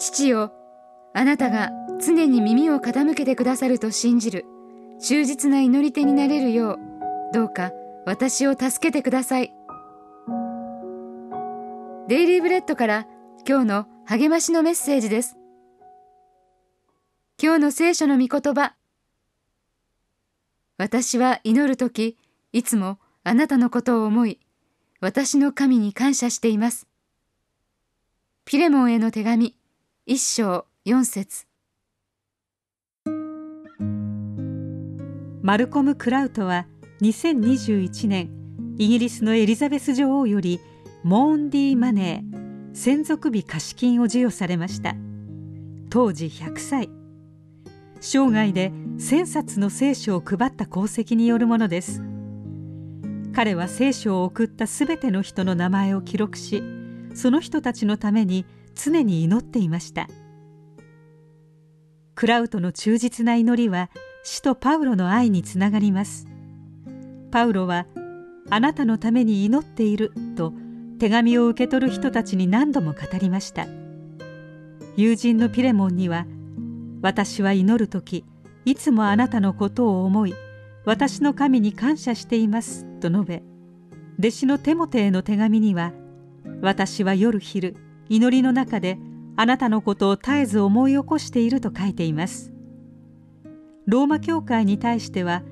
父よ。あなたが常に耳を傾けてくださると信じる。忠実な祈り手になれるよう。どうか私を助けてください。デイリーブレッドから今日の励ましのメッセージです。今日の聖書の御言葉。私は祈るときいつもあなたのことを思い私の神に感謝しています。ピレモンへの手紙。一章四節。マルコム・クラウトは2021年イギリスのエリザベス女王よりモーンディーマネー専属日貸金を授与されました。当時100歳。生涯で1,000冊の聖書を配った功績によるものです。彼は聖書を送ったすべての人の名前を記録しその人たちのために常に祈っていました。クラウトの忠実な祈りは使徒パウロの愛につながります。パウロはあなたのために祈っていると手紙を受け取る人たちに何度も語りました。友人のピレモンには私は祈る時いつもあなたのことを思い私の神に感謝しています」と述べ弟子のテモテへの手紙には「私は夜昼祈りの中であなたのことを絶えず思い起こしている」と書いています。ローマ教会に対しては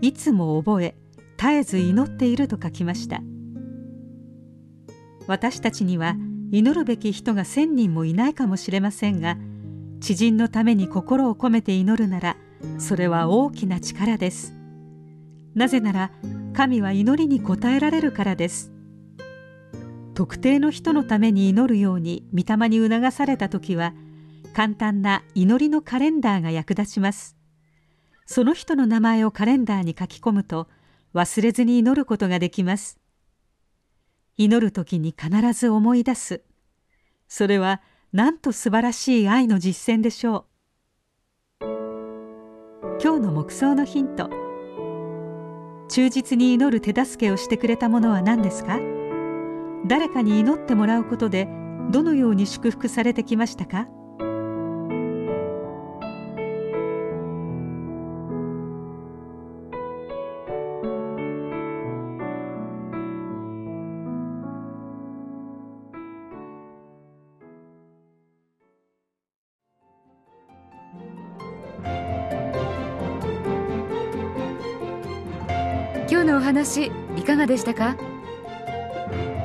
いつも覚え絶えず祈っていると書きました。私たちには祈るべき人が1,000人もいないかもしれませんが知人のために心を込めて祈るならそれは大きな力です。なぜなら神は祈りに応えられるからです。特定の人のために祈るように御霊に促された時は簡単な祈りのカレンダーが役立ちます。その人の名前をカレンダーに書き込むと忘れずに祈ることができます。祈る時に必ず思い出す。それはなんと素晴らしい愛の実践でしょう。今日の黙想のヒント。忠実に祈る手助けをしてくれたものは何ですか？誰かに祈ってもらうことでどのように祝福されてきましたか？今日のお話いかがでしたか？